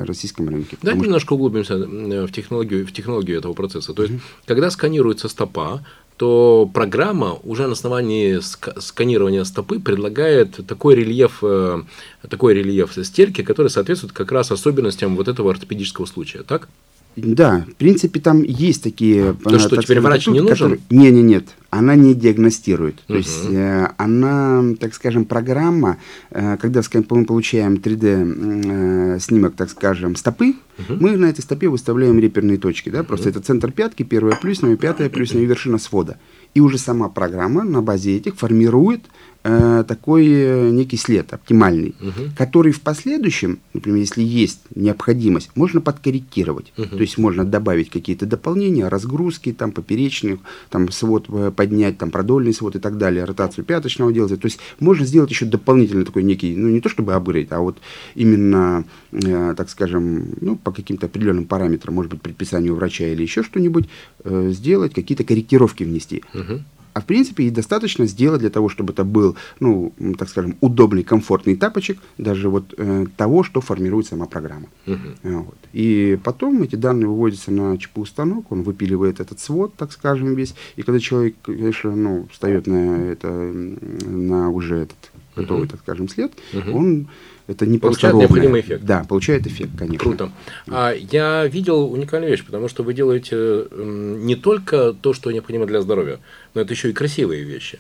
российском рынке.
Давайте что... немножко углубимся в технологию, в технологию этого процесса. То есть, mm-hmm. когда сканируется стопа, то программа уже на основании сканирования стопы предлагает такой рельеф, э, такой рельеф стельки, который соответствует как раз особенностям вот этого ортопедического случая, так?
Да, в принципе, там есть такие...
То, что теперь врач не нужен? Которые...
Не, не, нет она не диагностирует. То есть э, она, так скажем, программа, э, когда мы получаем 3D э, снимок, так скажем, стопы, угу. мы на этой стопе выставляем реперные точки. Да? Просто угу. это центр пятки, первая плюсная, пятая плюсная и вершина свода. И уже сама программа на базе этих формирует э, такой э, некий след оптимальный, угу. который в последующем, например, если есть необходимость, можно подкорректировать. Угу. То есть можно добавить какие-то дополнения, разгрузки, там поперечных, там свод э, поднять, там продольный свод и так далее, ротацию пяточного делать. То есть можно сделать еще дополнительно такой некий, ну не то чтобы апгрейд, а вот именно, э, так скажем, ну по каким-то определенным параметрам, может быть, предписанию врача или еще что-нибудь, э, сделать, какие-то корректировки внести. Угу. А в принципе и достаточно сделать для того, чтобы это был, ну, так скажем, удобный, комфортный тапочек, даже вот э, того, что формирует сама программа. Uh-huh. Вот. И потом эти данные выводятся на ЧПУ станок, он выпиливает этот свод, так скажем, весь. И когда человек, конечно, ну, встает на это, на уже этот готовый, uh-huh. так скажем, след, uh-huh. он это не
получает просто необходимый эффект.
Да, получает эффект, конечно.
Круто. А я видел уникальную вещь, потому что вы делаете не только то, что необходимо для здоровья, но это еще и красивые вещи.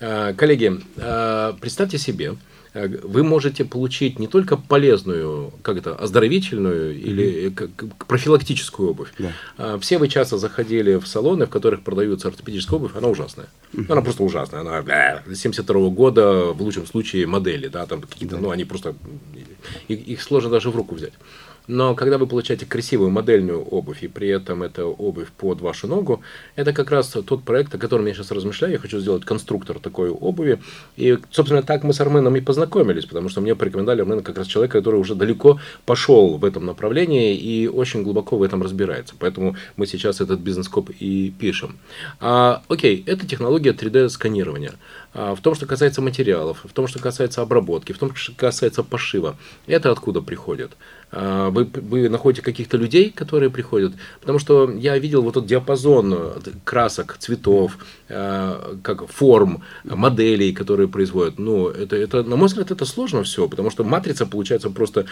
А, коллеги, а, представьте себе, вы можете получить не только полезную, как это, оздоровительную mm-hmm. или как, профилактическую обувь. Да. А, все вы часто заходили в салоны, в которых продаются ортопедическая обувь, она ужасная. Mm-hmm. Она просто ужасная. Она бля, 72 года, в лучшем случае, модели, да, там какие-то, да. ну, они просто, их, их сложно даже в руку взять. Но когда вы получаете красивую модельную обувь, и при этом это обувь под вашу ногу, это как раз тот проект, о котором я сейчас размышляю. Я хочу сделать конструктор такой обуви. И, собственно, так мы с Арменом и познакомились, потому что мне порекомендовали Армена как раз человек, который уже далеко пошел в этом направлении и очень глубоко в этом разбирается. Поэтому мы сейчас этот бизнес-коп и пишем. А, окей, это технология 3D-сканирования. А, в том, что касается материалов, в том, что касается обработки, в том, что касается пошива. Это откуда приходит? А, вы, вы находите каких-то людей, которые приходят, потому что я видел вот этот диапазон э, красок, цветов, э, как форм, моделей, которые производят. Ну, это, это, на мой взгляд, это сложно все, потому что матрица получается просто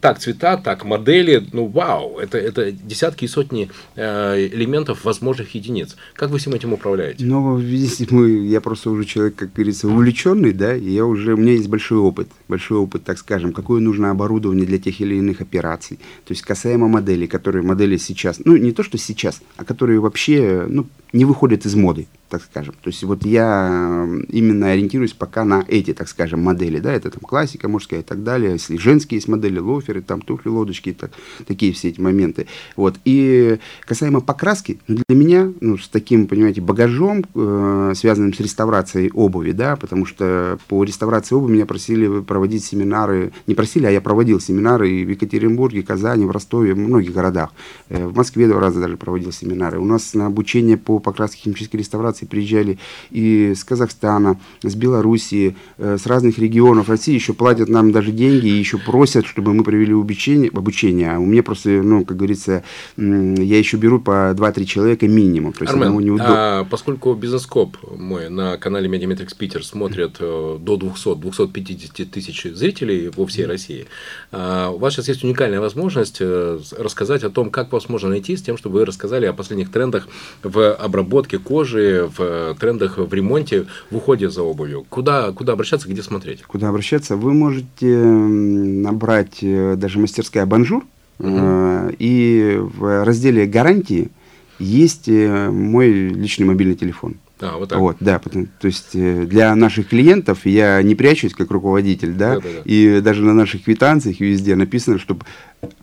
так цвета, так модели, ну вау, это, это десятки и сотни э, элементов возможных единиц. Как вы всем этим управляете?
Ну, видите, мы, я просто уже человек, как говорится, увлеченный, да, и я уже, у меня есть большой опыт, большой опыт, так скажем, какое нужно оборудование для тех или иных операций. То есть касаемо моделей, которые модели сейчас, ну, не то, что сейчас, а которые вообще, ну, не выходят из моды так скажем. То есть вот я именно ориентируюсь пока на эти, так скажем, модели, да, это там классика мужская и так далее, если женские есть модели, лоферы, там туфли, лодочки, так, такие все эти моменты. Вот. И касаемо покраски, ну, для меня, ну, с таким, понимаете, багажом, э, связанным с реставрацией обуви, да, потому что по реставрации обуви меня просили проводить семинары, не просили, а я проводил семинары и в Екатеринбурге, Казани, в Ростове, в многих городах. Э, в Москве два раза даже проводил семинары. У нас на обучение по покраске химической реставрации делегации приезжали и с Казахстана, с Белоруссии, э, с разных регионов России, еще платят нам даже деньги и еще просят, чтобы мы провели обучение, обучение. А у меня просто, ну, как говорится, я еще беру по 2-3 человека минимум. То
есть Армен, а поскольку бизнес-коп мой на канале Mediametrics Питер смотрят э, до 200-250 тысяч зрителей во всей России, а, у вас сейчас есть уникальная возможность э, рассказать о том, как вас можно найти, с тем, чтобы вы рассказали о последних трендах в обработке кожи, в э, трендах в ремонте, в уходе за обувью? Куда, куда обращаться, где смотреть?
Куда обращаться? Вы можете набрать э, даже мастерская «Бонжур», угу. и в разделе «Гарантии» есть мой личный мобильный телефон.
А, вот так.
Вот, да, потому, то есть для наших клиентов я не прячусь как руководитель, да, да, да, да. и даже на наших квитанциях везде написано, чтобы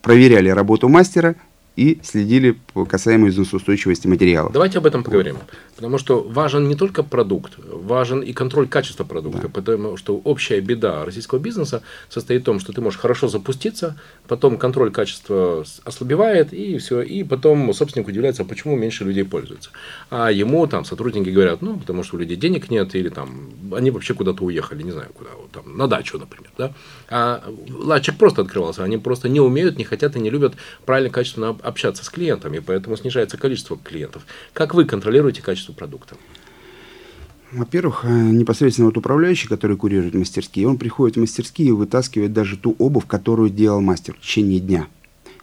проверяли работу мастера, и следили по касаемо износоустойчивости материалов.
Давайте об этом поговорим. Потому что важен не только продукт, важен и контроль качества продукта. Да. Потому что общая беда российского бизнеса состоит в том, что ты можешь хорошо запуститься, потом контроль качества ослабевает, и все. И потом собственник удивляется, почему меньше людей пользуются. А ему там сотрудники говорят, ну, потому что у людей денег нет, или там они вообще куда-то уехали, не знаю куда, вот, там, на дачу, например. Да? А лачик просто открывался, они просто не умеют, не хотят и не любят правильно, качественно общаться с клиентами, поэтому снижается количество клиентов. Как вы контролируете качество продукта?
Во-первых, э, непосредственно вот управляющий, который курирует мастерские, он приходит в мастерские и вытаскивает даже ту обувь, которую делал мастер в течение дня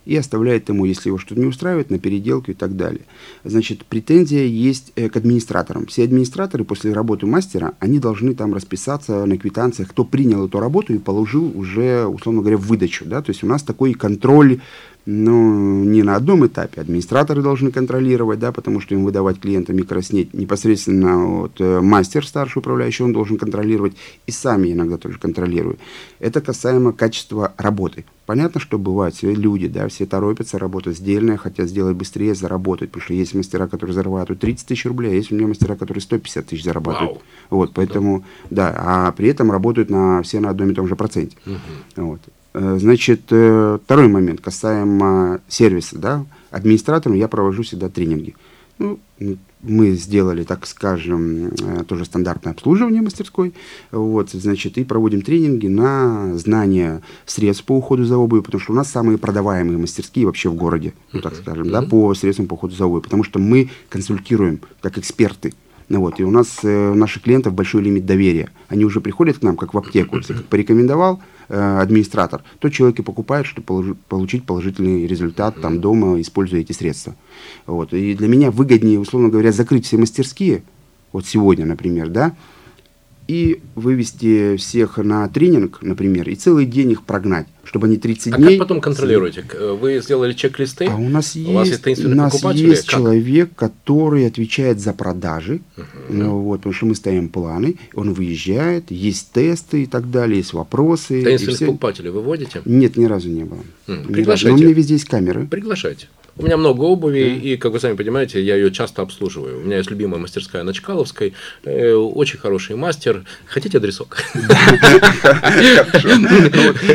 и оставляет ему, если его что-то не устраивает, на переделку и так далее. Значит, претензия есть э, к администраторам. Все администраторы после работы мастера, они должны там расписаться на квитанциях, кто принял эту работу и положил уже, условно говоря, в выдачу. Да? То есть у нас такой контроль ну, не на одном этапе. Администраторы должны контролировать, да, потому что им выдавать клиентам микроснеть непосредственно вот, э, мастер, старший управляющий, он должен контролировать, и сами иногда тоже контролируют. Это касаемо качества работы. Понятно, что бывает, все люди, да, все торопятся работать сдельно, хотят сделать быстрее, заработать, потому что есть мастера, которые зарабатывают 30 тысяч рублей, а есть у меня мастера, которые 150 тысяч зарабатывают. Вау. Вот, поэтому, да. да, а при этом работают на, все на одном и том же проценте. Угу. Вот. Э, значит, э, второй момент касаемо сервиса, да, администратором я провожу всегда тренинги. Ну, мы сделали, так скажем, э, тоже стандартное обслуживание мастерской, вот, значит, и проводим тренинги на знание средств по уходу за обувью, потому что у нас самые продаваемые мастерские вообще в городе, ну, так скажем, да, по средствам по уходу за обувью, потому что мы консультируем как эксперты, ну, вот, и у нас, э, наших клиентов большой лимит доверия. Они уже приходят к нам, как в аптеку, если как порекомендовал, Э, администратор, то человек и покупает, чтобы положи, получить положительный результат там дома, используя эти средства. Вот. И для меня выгоднее, условно говоря, закрыть все мастерские, вот сегодня, например, да, и вывести всех на тренинг, например, и целый день их прогнать, чтобы они 30
а
дней...
как потом контролируете? Вы сделали чек-листы?
А у нас
у
есть,
вас есть,
у нас есть
как?
человек, который отвечает за продажи, uh-huh. ну, вот, потому что мы ставим планы, он выезжает, есть тесты и так далее, есть вопросы.
Таинственных все... покупателей вы вводите?
Нет, ни разу не было.
Mm, приглашайте.
Но у меня везде есть камеры.
Приглашайте. У меня много обуви, mm. и, как вы сами понимаете, я ее часто обслуживаю. У меня есть любимая мастерская на Чкаловской, э, очень хороший мастер. Хотите адресок?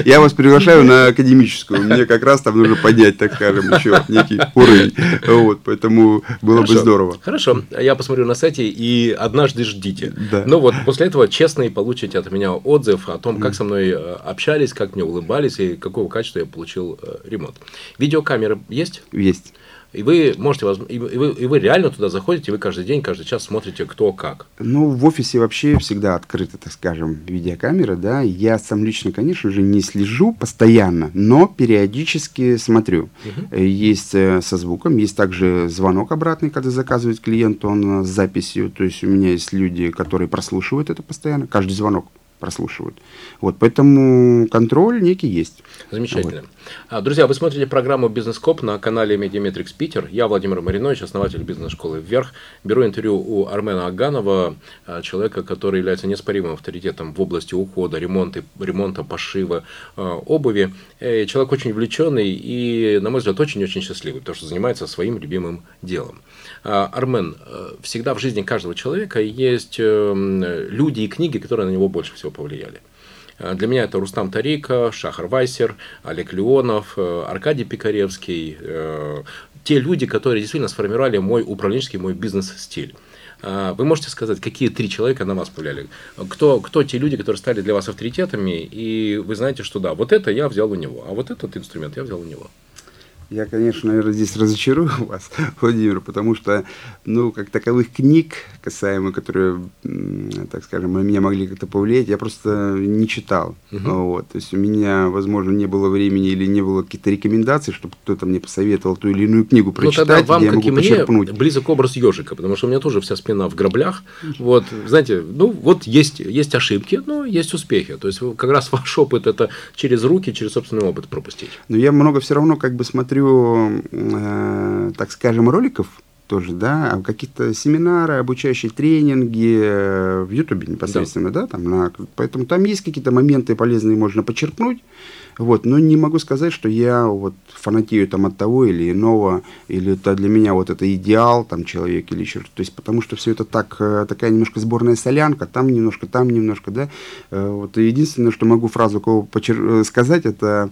Я вас приглашаю на академическую. Мне как раз там нужно поднять, так скажем, еще некий уровень. Вот, поэтому было бы здорово.
Хорошо, я посмотрю на сайте и однажды ждите. Ну вот, после этого честно и получите от меня отзыв о том, как со мной э, общались, как мне улыбались и какого качества я получил э, ремонт. Видеокамеры есть?
Есть есть.
И вы можете, и вы, и вы реально туда заходите, вы каждый день, каждый час смотрите, кто как.
Ну, в офисе вообще всегда открыта, так скажем, видеокамера, да. Я сам лично, конечно же, не слежу постоянно, но периодически смотрю. Угу. Есть э, со звуком, есть также звонок обратный, когда заказывает клиент, он с записью. То есть у меня есть люди, которые прослушивают это постоянно, каждый звонок прослушивают. Вот, поэтому контроль некий есть.
Замечательно. Вот. Друзья, вы смотрите программу «Бизнес-коп» на канале Mediametrics Питер. Я Владимир Маринович, основатель бизнес-школы «Вверх». Беру интервью у Армена Оганова, а, человека, который является неоспоримым авторитетом в области ухода, ремонта, ремонта пошива а, обуви. Э, человек очень увлеченный и, на мой взгляд, очень-очень счастливый, потому что занимается своим любимым делом. А, Армен, э, всегда в жизни каждого человека есть эм, люди и книги, которые на него больше всего повлияли. Э, для меня это Рустам Тарика, Шахар Вайсер, Олег Леонов, э, Аркадий Пикаревский. Те люди, которые действительно сформировали мой управленческий, мой бизнес-стиль. Вы можете сказать, какие три человека на вас повлияли? Кто, кто те люди, которые стали для вас авторитетами, и вы знаете, что да, вот это я взял у него, а вот этот инструмент я взял у него?
Я, конечно, наверное, здесь разочарую вас, Владимир, потому что, ну, как таковых книг, касаемо, которые, так скажем, на меня могли как-то повлиять, я просто не читал. Угу. Вот. То есть у меня, возможно, не было времени или не было каких-то рекомендаций, чтобы кто-то мне посоветовал ту или иную книгу прочитать,
ну, тогда вам,
где я
могу
и почерпнуть.
Мне, близок образ ежика, потому что у меня тоже вся спина в граблях. Вот, знаете, ну, вот есть, есть ошибки, но есть успехи. То есть как раз ваш опыт это через руки, через собственный опыт пропустить.
Но я много все равно как бы смотрю смотрю, э, так скажем, роликов тоже, да, какие-то семинары, обучающие тренинги э, в Ютубе непосредственно, да, да там, на, поэтому там есть какие-то моменты полезные, можно почерпнуть, вот, но не могу сказать, что я вот фанатею там от того или иного, или это для меня вот это идеал там человек или еще то есть потому что все это так, э, такая немножко сборная солянка, там немножко, там немножко, да, э, вот единственное, что могу фразу кого почер... Э, сказать, это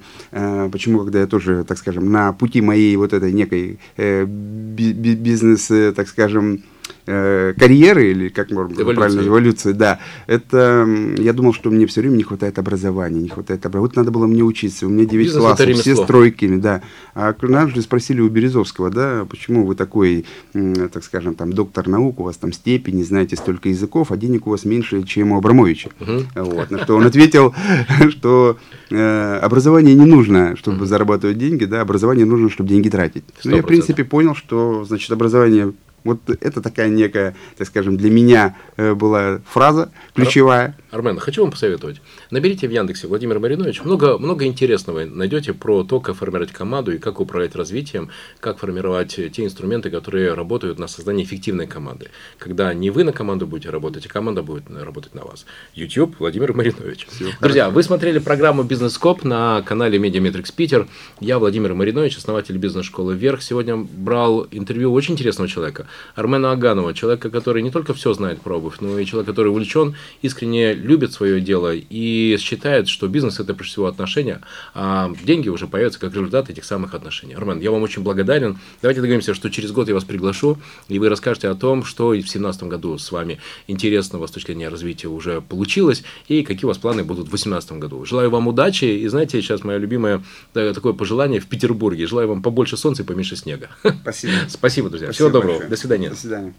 почему, когда я тоже, так скажем, на пути моей вот этой некой бизнес, так скажем, э, карьеры, или как можно эволюции. правильно, эволюции, да, это, я думал, что мне все время не хватает образования, не хватает образования. Вот надо было мне учиться, у меня 9 Бизнес классов, все стройкими, да. А однажды спросили у Березовского, да, почему вы такой, так скажем, там, доктор наук, у вас там степени, знаете столько языков, а денег у вас меньше, чем у Абрамовича. Угу. Вот, на что он ответил, что э, образование не нужно, чтобы зарабатывать деньги, да, образование нужно, чтобы деньги тратить. Ну, я, в принципе, понял, что, значит, образование вот это такая некая, так скажем, для меня э, была фраза ключевая.
Армен, хочу вам посоветовать. Наберите в Яндексе Владимир Маринович. Много, много интересного найдете про то, как формировать команду и как управлять развитием, как формировать те инструменты, которые работают на создание эффективной команды. Когда не вы на команду будете работать, а команда будет работать на вас. YouTube Владимир Маринович. Все, Друзья, хорошо. вы смотрели программу «Бизнес-коп» на канале Mediametrics Питер. Я Владимир Маринович, основатель бизнес-школы «Вверх». Сегодня брал интервью очень интересного человека, Армена Оганова, человека, который не только все знает про обувь, но и человек, который увлечен, искренне любит свое дело и считает, что бизнес это прежде всего отношения, а деньги уже появятся как результат этих самых отношений. Армен, я вам очень благодарен. Давайте договоримся, что через год я вас приглашу, и вы расскажете о том, что в 2017 году с вами интересного с точки зрения развития уже получилось, и какие у вас планы будут в 2018 году. Желаю вам удачи, и знаете, сейчас мое любимое такое пожелание в Петербурге. Желаю вам побольше солнца и поменьше снега.
Спасибо.
Спасибо, друзья. Спасибо Всего доброго.
Большое.
До свидания.
До свидания.